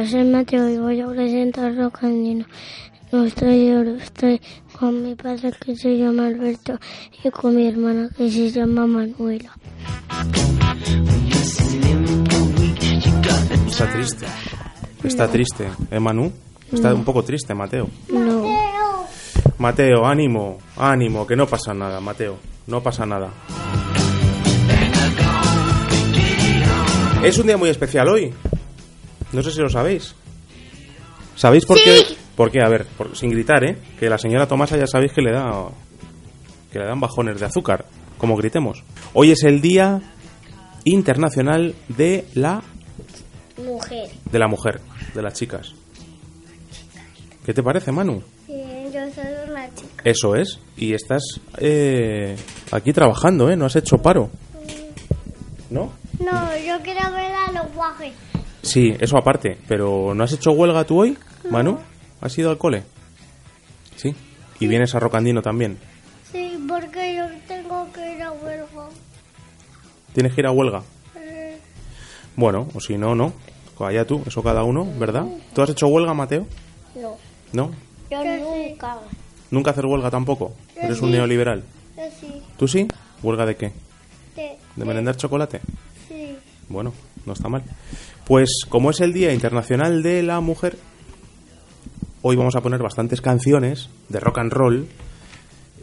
Hola, soy Mateo y voy a presentar Rocandino. No estoy yo, estoy con mi padre que se llama Alberto y con mi hermana que se llama Manuela. Está triste. Está triste, ¿eh, Manu? Está un poco triste, Mateo. No, Mateo, ánimo, ánimo, que no pasa nada, Mateo. No pasa nada. Es un día muy especial hoy. No sé si lo sabéis. ¿Sabéis por qué? ¿Por qué? A ver, por- sin gritar, ¿eh? Que la señora Tomasa ya sabéis que le da que le dan bajones de azúcar, como gritemos. Hoy es el Día Internacional de la mujer. de la mujer, de las chicas. ¿Qué te parece, Manu? yo soy una chica. Eso es. Y estás eh, aquí trabajando, ¿eh? No has hecho paro. ¿No? No, yo quiero ver a los guajes. Sí, eso aparte. Pero ¿no has hecho huelga tú hoy, Manu? ¿Has ido al cole? Sí. Y vienes a Rocandino también. Sí, porque yo tengo que ir a huelga. Tienes que ir a huelga. Eh, Bueno, o si no, no. Allá tú, eso cada uno, ¿verdad? ¿Tú has hecho huelga, Mateo? no, ¿No? yo nunca. ¿Nunca hacer huelga tampoco? Eres un neoliberal. Yo sí, ¿Tú sí? ¿Huelga de qué? de- ¿De merendar chocolate? sí. Bueno, no está mal. Pues como es el Día Internacional de la Mujer, hoy vamos a poner bastantes canciones de rock and roll.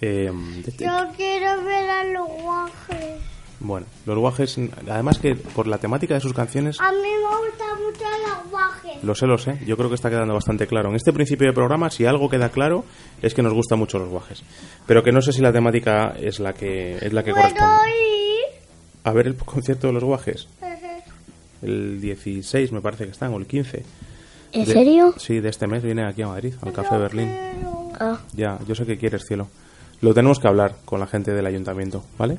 eh, de- Yo quiero ver a los guajes. bueno, los guajes, además que por la temática de sus canciones, A mí me gustan mucho los guajes. lo sé, lo sé, yo creo que está quedando bastante claro. En este principio de programa, si algo queda claro, es que nos gustan mucho los guajes. Pero que no sé si la temática es la que, es la que ¿Puedo corresponde. ir? A ver el concierto de los guajes. Ejé. El 16 me parece que están, o el 15. ¿En De- serio? Sí, de este mes viene aquí a Madrid, al Café Berlín. Ah, Ya, yo sé que quieres, cielo. Lo tenemos que hablar con la gente del ayuntamiento, ¿vale?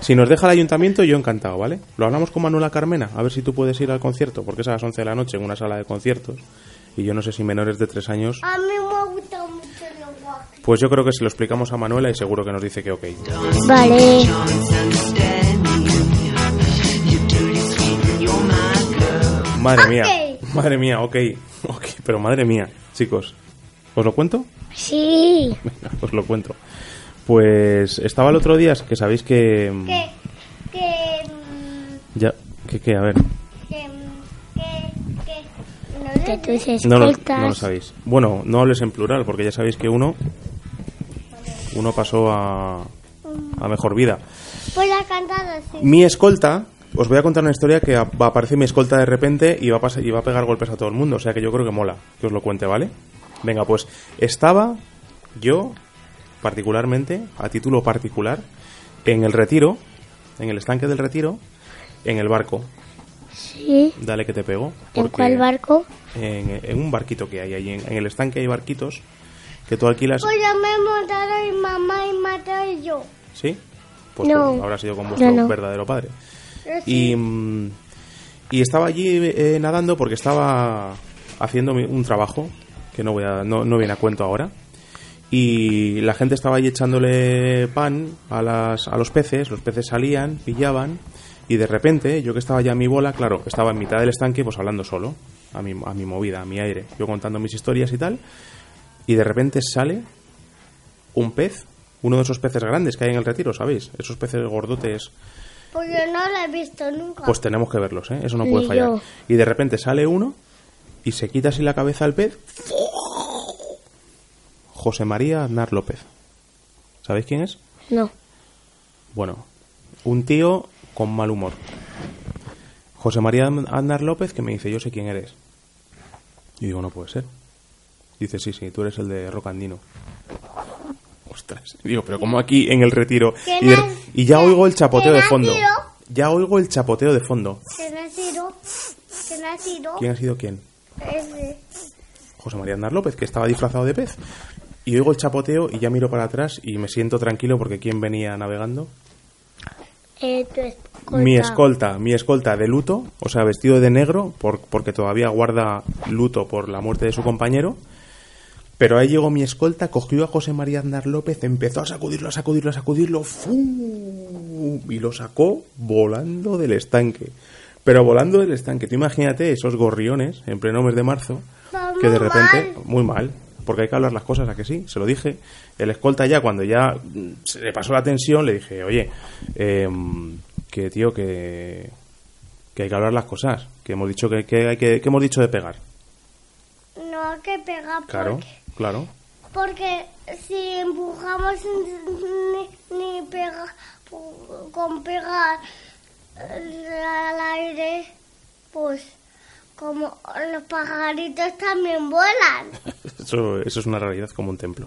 Si nos deja el ayuntamiento, yo encantado, ¿vale? Lo hablamos con Manuela Carmena, a ver si tú puedes ir al concierto, porque es a las 11 de la noche en una sala de conciertos. Y yo no sé si menores de 3 años. a mí me gustan mucho guajes. Pues yo creo que se lo explicamos a Manuela y seguro que nos dice que ok. Vale. Madre mía, madre mía, ok, ok, pero madre mía, chicos. ¿Os lo cuento? Sí. Venga, os lo cuento. Pues estaba el otro día, que sabéis que... Que, que, mm, Ya, que qué, a ver. que, mm, que, que, que tú No lo, no lo sabéis. Bueno, no hables en plural, porque ya sabéis que uno uno pasó a, a mejor vida. Voy a cantar así. Mi escolta, os voy a contar una historia que va a aparecer mi escolta de repente y va, a pas- y va a pegar golpes a todo el mundo. O sea que yo creo que mola que os lo cuente, ¿vale? Venga, pues estaba yo, particularmente, a título particular, en el retiro, en el estanque del retiro, en el barco. Sí. Dale que te pego. ¿En cuál barco? en, en un barquito que hay ahí. En, en el estanque hay barquitos que tú alquilas. Pues ya me montaron mi mamá y Mateo y yo. ¿Sí? Pues No. habrá sido con vuestro No, no. verdadero padre. Sí. Y, mm, y estaba allí eh, nadando porque estaba haciendo un trabajo que no, voy a, no, no viene a cuento ahora. Y la gente estaba allí echándole pan a, las, a los peces, los peces salían, pillaban, y de repente, yo que estaba ya a mi bola, claro, estaba en mitad del estanque, pues hablando solo, a mi, a mi movida, a mi aire, yo contando mis historias y tal, y de repente sale un pez, uno de esos peces grandes que hay en el retiro, ¿sabéis? Esos peces gordotes Pues yo no lo he visto nunca. pues tenemos que verlos, ¿eh? Eso no Ni puede fallar. yo. Y de repente sale uno y se quita así la cabeza al pez. José María Aznar López. ¿Sabéis quién es? No. Bueno, un tío con mal humor. José María Aznar López que me dice, yo sé quién eres. Y digo, no puede ser. Dice, sí, sí, tú eres el de Rocandino. Ostras. Digo, pero como aquí en el retiro. ¿Qué Y, de- na- y ya oigo el chapoteo de fondo. Ya oigo el chapoteo de fondo. ¿Qué nacido? ¿Qué nacido? ¿Quién ha sido quién? Ese. José María Aznar López, que estaba disfrazado de pez. Y oigo el chapoteo y ya miro para atrás y me siento tranquilo porque ¿quién venía navegando? Eh, tu escolta. Mi escolta, mi escolta de luto, o sea, vestido de negro, por- porque todavía guarda luto por la muerte de su compañero. Pero ahí llegó mi escolta, cogió a José María Aznar López, empezó a sacudirlo, a sacudirlo, a sacudirlo, ¡fum! y lo sacó volando del estanque. Pero volando el estanque, tú imagínate esos gorriones en pleno mes de marzo, que de repente, mal. muy mal, porque hay que hablar las cosas, ¿a que sí? Se lo dije. El escolta ya, cuando ya se le pasó la tensión, le dije, oye, em, que tío, que, que hay que hablar las cosas, que hemos dicho que, que hay que, que hemos dicho de pegar. No hay que pegar Claro, porque, claro. porque si empujamos ni, ni pega, con pegar al aire, pues como los pajaritos también vuelan. Eso, eso es una realidad como un templo.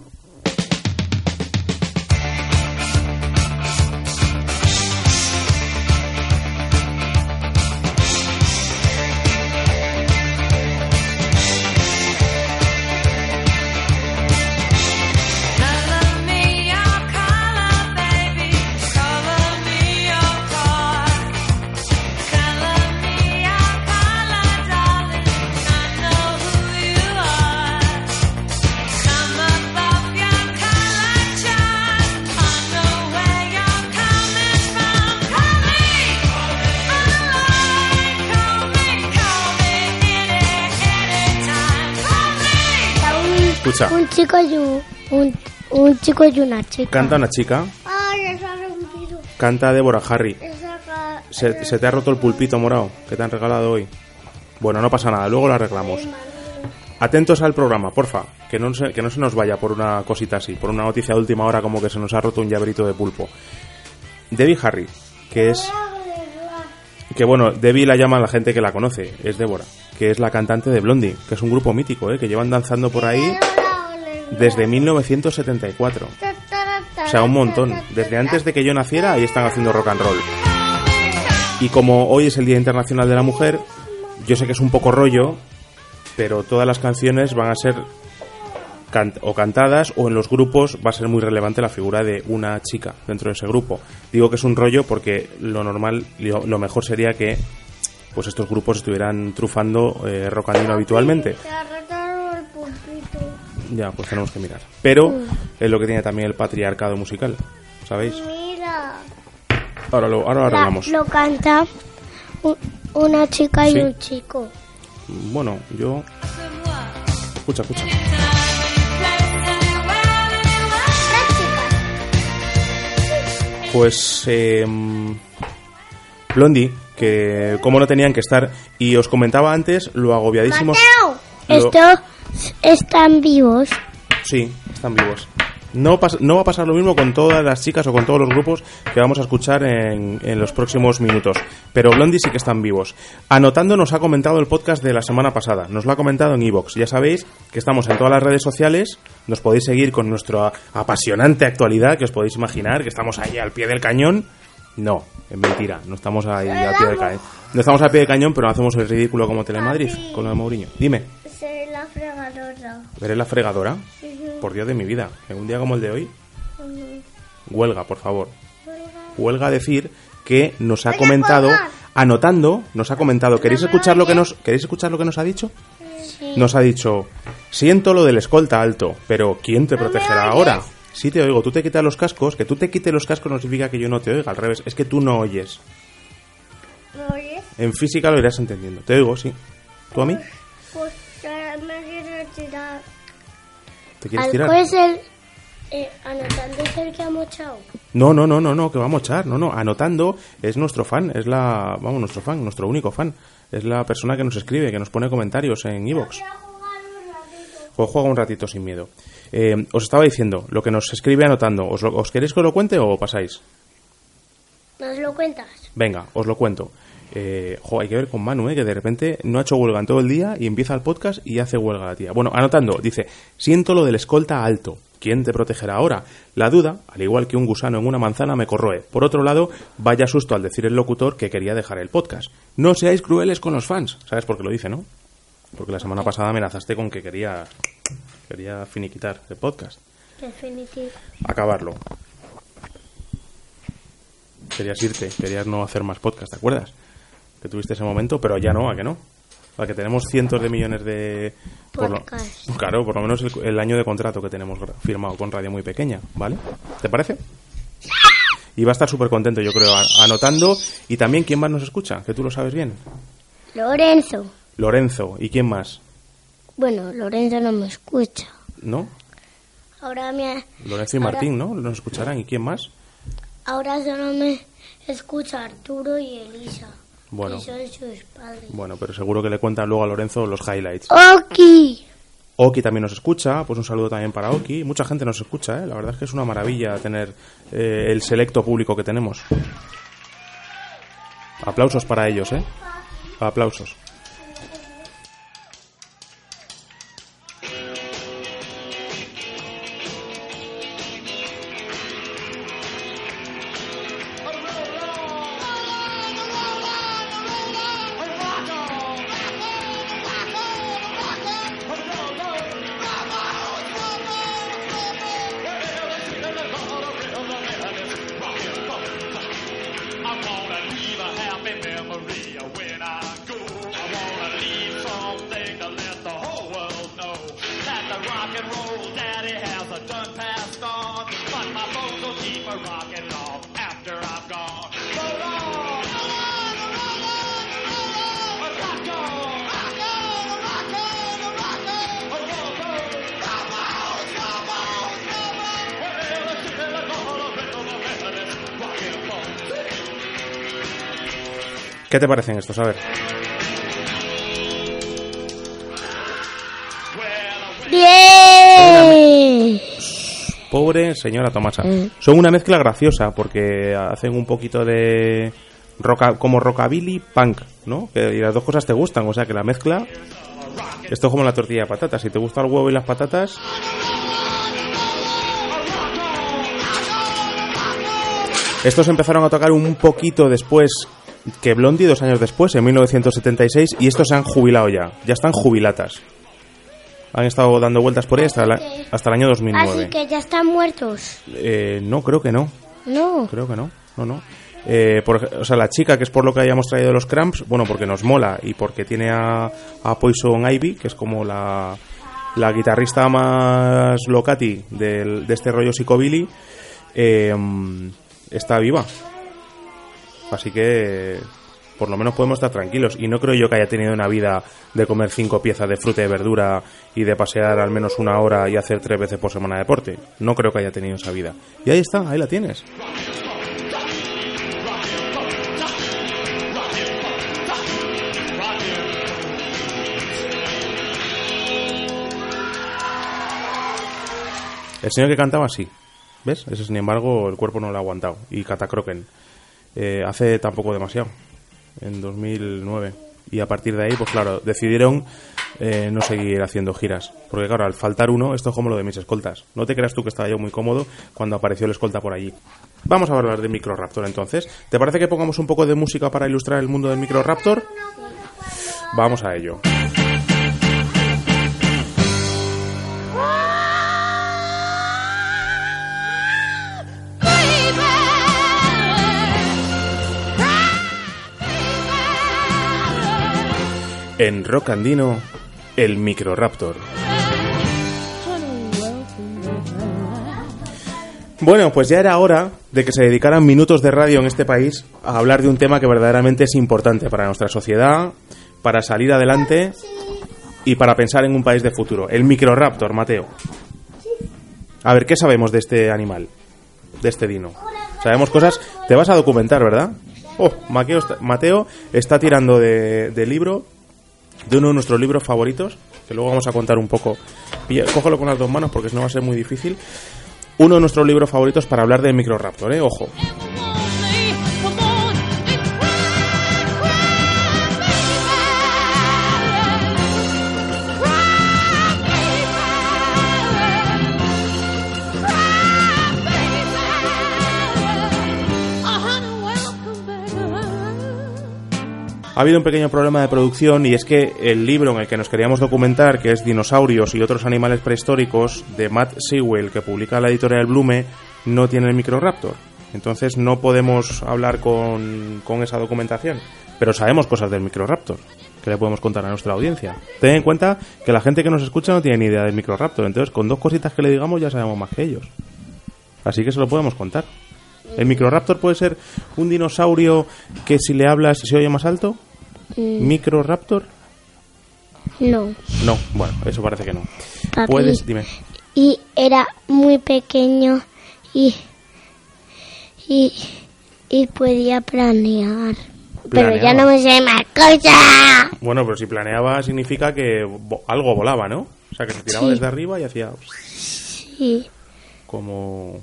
Escucha. Un chico y un, un, un chico y una chica. Canta una chica, Ay, esa rompido. canta Deborah Harry. Se te ha roto el pulpito morado que te han regalado hoy. Bueno, no pasa nada, luego lo arreglamos. Atentos al programa, porfa, que no, se, que no se nos vaya por una cosita así, por una noticia de última hora como que se nos ha roto un llaverito de pulpo. Debbie Harry, que es... Que bueno, Debbie la llama la gente que la conoce, es Débora, que es la cantante de Blondie, que es un grupo mítico, ¿eh? que llevan danzando por ahí desde 1974. O sea, un montón. Desde antes de que yo naciera, ahí están haciendo rock and roll. Y como hoy es el Día Internacional de la Mujer, yo sé que es un poco rollo, pero todas las canciones van a ser can- o cantadas o en los grupos va a ser muy relevante la figura de una chica dentro de ese grupo. Digo que es un rollo porque lo normal, lo, mejor sería que pues estos grupos estuvieran trufando eh, rock andino habitualmente. Ya, pues tenemos que mirar. Pero es lo que tiene también el patriarcado musical, ¿sabéis? Mira. Ahora lo, ahora lo La- arreglamos. lo canta una chica y Sí. un chico. Bueno, yo... Escucha, escucha. Pues eh, Blondie, que como no tenían que estar, y os comentaba antes lo agobiadísimos... Mateo, Lo- estos están vivos. Sí, están vivos. No, no va a pasar lo mismo con todas las chicas o con todos los grupos que vamos a escuchar en, en los próximos minutos. Pero Blondie sí que están vivos. Anotando nos ha comentado el podcast de la semana pasada. Nos lo ha comentado en Evox. Ya sabéis que estamos en todas las redes sociales. Nos podéis seguir con nuestra apasionante actualidad que os podéis imaginar, que estamos ahí al pie del cañón. No, es mentira. No estamos ahí al pie del cañón. No estamos al pie del cañón, pero hacemos el ridículo como Telemadrid con lo de Mourinho. Dime, fregadora. ¿veré la fregadora? Por Dios de mi vida, en un día como el de hoy, huelga, por favor. Huelga a decir que nos ha comentado, anotando, nos ha comentado, ¿queréis escuchar lo que nos, ¿queréis escuchar lo que nos ha dicho? Nos ha dicho, siento lo del escolta alto, pero ¿quién te protegerá ahora? Sí te oigo, tú te quitas los cascos, que tú te quites los cascos no significa que yo no te oiga, al revés, es que tú no oyes. ¿Me oyes? En física lo irás entendiendo, te oigo, sí. ¿Tú a mí? Pues quiero tirar. ¿Te quieres tirar? es el... Eh, anotando es el que ha mochado. No, no, no, no, no, que va a mochar, no, no, anotando es nuestro fan, es la, vamos, nuestro fan, nuestro único fan, es la persona que nos escribe, que nos pone comentarios en iVoox. Pues juega un ratito sin miedo. Eh, os estaba diciendo, lo que nos escribe anotando, ¿os, lo- ¿os queréis que os lo cuente o pasáis? ¿Nos lo cuentas? Venga, os lo cuento. Eh, jo, hay que ver con Manu, eh, que de repente no ha hecho huelga en todo el día y empieza el podcast y hace huelga la tía. Bueno, anotando, dice, siento lo del escolta alto. ¿Quién te protegerá ahora? La duda, al igual que un gusano en una manzana, me corroe. Por otro lado, vaya susto al decir el locutor que quería dejar el podcast. No seáis crueles con los fans. ¿Sabes por qué lo dice, no? Porque la semana pasada amenazaste con que quería, quería finiquitar el podcast. Definitivo. Acabarlo. Querías irte, querías no hacer más podcast, ¿te acuerdas? Que tuviste ese momento, pero ya no, ¿a que no? A que tenemos cientos de millones de... por lo- claro, por lo menos el, el año de contrato que tenemos firmado con Radio Muy Pequeña, ¿vale? ¿Te parece? y va a estar súper contento, yo creo, anotando. Y también, ¿quién más nos escucha? Que tú lo sabes bien. Lorenzo. Lorenzo. ¿Y quién más? Bueno, Lorenzo no me escucha. ¿No? Ahora me, Lorenzo y Ahora- Martín, ¿no? Nos escucharán. ¿Y quién más? ahora solo me escucha Arturo y Elisa. Bueno. Y son sus padres. Bueno, pero seguro que le cuentan luego a Lorenzo los highlights. Oki. Oki también nos escucha, pues un saludo también para Oki. Mucha gente nos escucha, ¿eh? la verdad es que es una maravilla tener eh, el selecto público que tenemos. Aplausos para ellos, ¿eh? Aplausos. And roll daddy has a done passed on, but my folks will keep a rocking on after I'm gone. Roll on. ¿Qué te parecen estos? A ver. Bien. Pobre señora Tomasa. Mm. Son una mezcla graciosa porque hacen un poquito de roca, como rockabilly punk, ¿no? Que, y las dos cosas te gustan, o sea que la mezcla esto es como la tortilla de patatas. Si te gusta el huevo y las patatas, Estos empezaron a tocar un poquito después que Blondie, dos años después, en 1976, y estos se han jubilado ya. Ya están jubilatas. Han estado dando vueltas por ahí hasta, la- hasta el año 2009. Así que ya están muertos. Eh, no, creo que no. No. Creo que no. No, no. Eh, por o sea, la chica, que es por lo que hayamos traído los Cramps, bueno, porque nos mola y porque tiene a, a Poison Ivy, que es como la, la guitarrista más locati del- de este rollo psicobilly, eh, está viva. Así que por lo menos podemos estar tranquilos. Y no creo yo que haya tenido una vida de comer cinco piezas de fruta y verdura y de pasear al menos una hora y hacer tres veces por semana deporte. No creo que haya tenido esa vida. Y ahí está, ahí la tienes. El señor que cantaba sí. ¿Ves? Ese, sin embargo, el cuerpo no lo ha aguantado. Y Catacroken. Eh, hace tampoco demasiado. En 2009. Y a partir de ahí, pues claro, decidieron eh, no seguir haciendo giras. Porque claro, al faltar uno, esto es como lo de mis escoltas. No te creas tú que estaba yo muy cómodo cuando apareció el escolta por allí. Vamos a hablar de Microraptor entonces. ¿Te parece que pongamos un poco de música para ilustrar el mundo del Microraptor? Vamos a ello. En Rock Andino, el Microraptor. Bueno, pues ya era hora de que se dedicaran minutos de radio en este país a hablar de un tema que verdaderamente es importante para nuestra sociedad, para salir adelante y para pensar en un país de futuro. El Microraptor, Mateo. A ver, ¿qué sabemos de este animal? De este dino. Sabemos cosas. Te vas a documentar, ¿verdad? Oh, Mateo está, tirando de libro, de uno de nuestros libros favoritos, que luego vamos a contar un poco. Pilla- cógelo con las dos manos porque si no va a ser muy difícil. Uno de nuestros libros favoritos para hablar del Microraptor, ¿eh? Ojo. Ha habido un pequeño problema de producción y es que el libro en el que nos queríamos documentar, que es Dinosaurios y otros animales prehistóricos, de Matt Sewell, que publica la editorial Blume, no tiene el Microraptor. Entonces no podemos hablar con, esa documentación. Pero sabemos cosas del Microraptor que le podemos contar a nuestra audiencia. Ten en cuenta que la gente que nos escucha no tiene ni idea del Microraptor. Entonces con dos cositas que le digamos ya sabemos más que ellos. Así que se lo podemos contar. ¿El Microraptor puede ser un dinosaurio que si le hablas se oye más alto? Mm, ¿Microraptor? no. No, bueno, eso parece que no. Papi. Puedes, dime. Y era muy pequeño y, y, y podía planear. Pero ya no me sé más cosas. Bueno, pero si planeaba significa que vo- algo volaba, ¿no? O sea, que se tiraba Sí. desde arriba y hacía Sí, como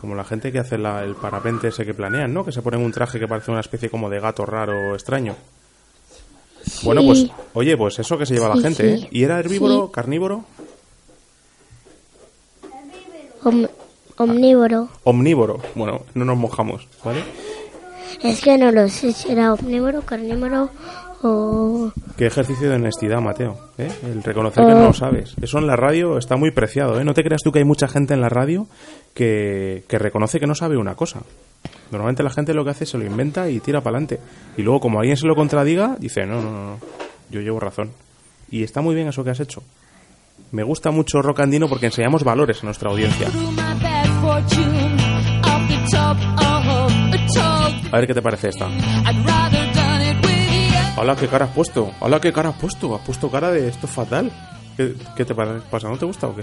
como la gente que hace la- el parapente ese que planean, ¿no? Que se ponen un traje que parece una especie como de gato raro extraño. Bueno, pues, oye, pues eso que se lleva la gente, sí. ¿eh? ¿Y era herbívoro, carnívoro? om- omnívoro. Omnívoro. Bueno, no nos mojamos, ¿vale? Es que no lo sé si era omnívoro, carnívoro o... Qué ejercicio de honestidad, Mateo. ¿eh? El reconocer que no lo sabes. Eso en la radio está muy preciado. ¿eh? No te creas tú que hay mucha gente en la radio que, que reconoce que no sabe una cosa. Normalmente la gente lo que hace es se lo inventa y tira para adelante. Y luego, como alguien se lo contradiga, dice, no, no, no, yo llevo razón. Y está muy bien eso que has hecho. Me gusta mucho Rock Andino porque enseñamos valores a nuestra audiencia. A ver qué te parece esta. Hola, qué cara has puesto. Hola, qué cara has puesto. Has puesto cara de esto es fatal. ¿Qué, qué te pa- pasa? ¿No te gusta o qué?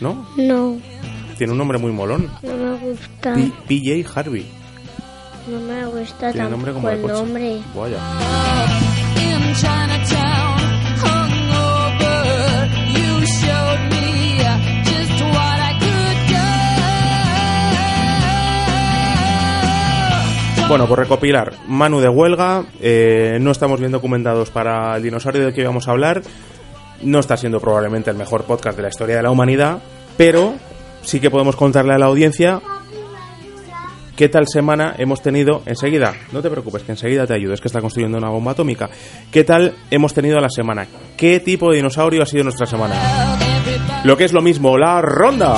¿No? No, Tiene un nombre muy molón. no me gusta. P- PJ Harvey. No me gusta Tiene nombre como el nombre. Vaya. Bueno, por recopilar, Manu de huelga, eh, no estamos bien documentados para el dinosaurio del que íbamos a hablar, no está siendo probablemente el mejor podcast de la historia de la humanidad, pero sí que podemos contarle a la audiencia qué tal semana hemos tenido enseguida. No te preocupes, que enseguida te ayudo, es que está construyendo una bomba atómica. ¿Qué tal hemos tenido la semana? ¿Qué tipo de dinosaurio ha sido nuestra semana? Lo que es lo mismo, la ronda.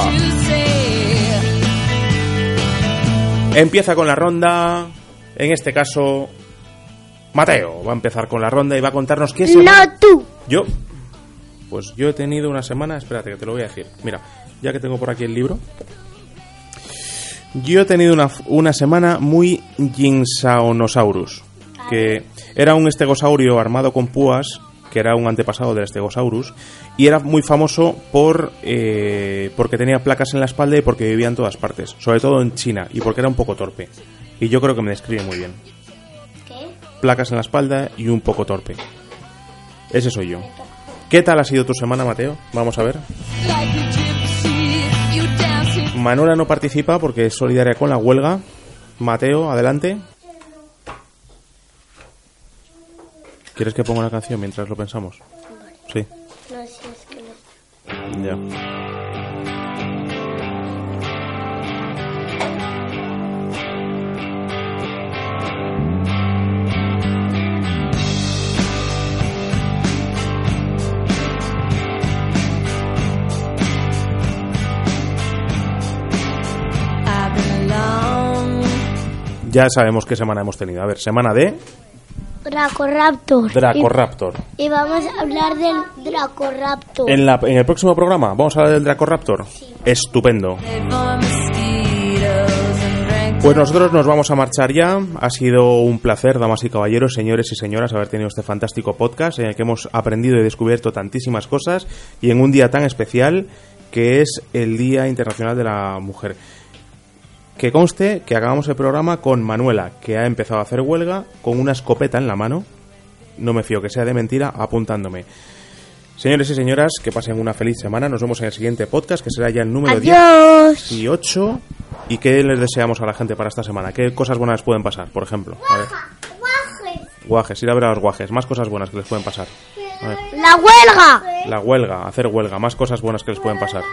Empieza con la ronda. En este caso, Mateo va a empezar con la ronda y va a contarnos qué semana. No tú. Yo. Pues yo he tenido una semana. Espérate, que te lo voy a decir. Mira, ya que tengo por aquí el libro. Yo he tenido una, una semana muy Ginsaonosaurus. Que era un estegosaurio armado con púas. Que era un antepasado del Stegosaurus. Y era muy famoso por eh, porque tenía placas en la espalda y porque vivía en todas partes. Sobre todo en China. Y porque era un poco torpe. Y yo creo que me describe muy bien. ¿Qué? Placas en la espalda y un poco torpe. Ese soy yo. ¿Qué tal ha sido tu semana, Mateo? Vamos a ver. Manuela no participa porque es solidaria con la huelga. Mateo, adelante. ¿Quieres que ponga una canción mientras lo pensamos? Sí, No, si es que no. ya. Ya sabemos qué semana hemos tenido. A ver, semana de Dracoraptor. Dracoraptor. Y, y vamos a hablar del Dracoraptor. En, la, en el próximo programa vamos a hablar del Dracoraptor. Estupendo. And drank Pues nosotros nos vamos a marchar ya. Ha sido un placer, damas y caballeros, señores y señoras, haber tenido este fantástico podcast en el que hemos aprendido y descubierto tantísimas cosas y en un día tan especial que es el Día Internacional de la Mujer. Que conste que acabamos el programa con Manuela, que ha empezado a hacer huelga con una escopeta en la mano. No me fío que sea de mentira, apuntándome. Señores y señoras, que pasen una feliz semana. Nos vemos en el siguiente podcast, que será ya el número 10 Adiós. y 8. ¿Y qué les deseamos a la gente para esta semana? ¿Qué cosas buenas les pueden pasar, por ejemplo? A ver. Guajes, ir a ver a los guajes. Más cosas buenas que les pueden pasar. A ver. La huelga. La huelga, hacer huelga. Más cosas buenas que les pueden pasar.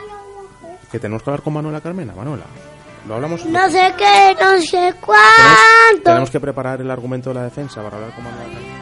Que tenemos que hablar con Manuela Carmena. Manuela, ¿lo hablamos? No sé qué, no sé cuánto. tenemos que preparar el argumento de la defensa para hablar Manuela Carmena.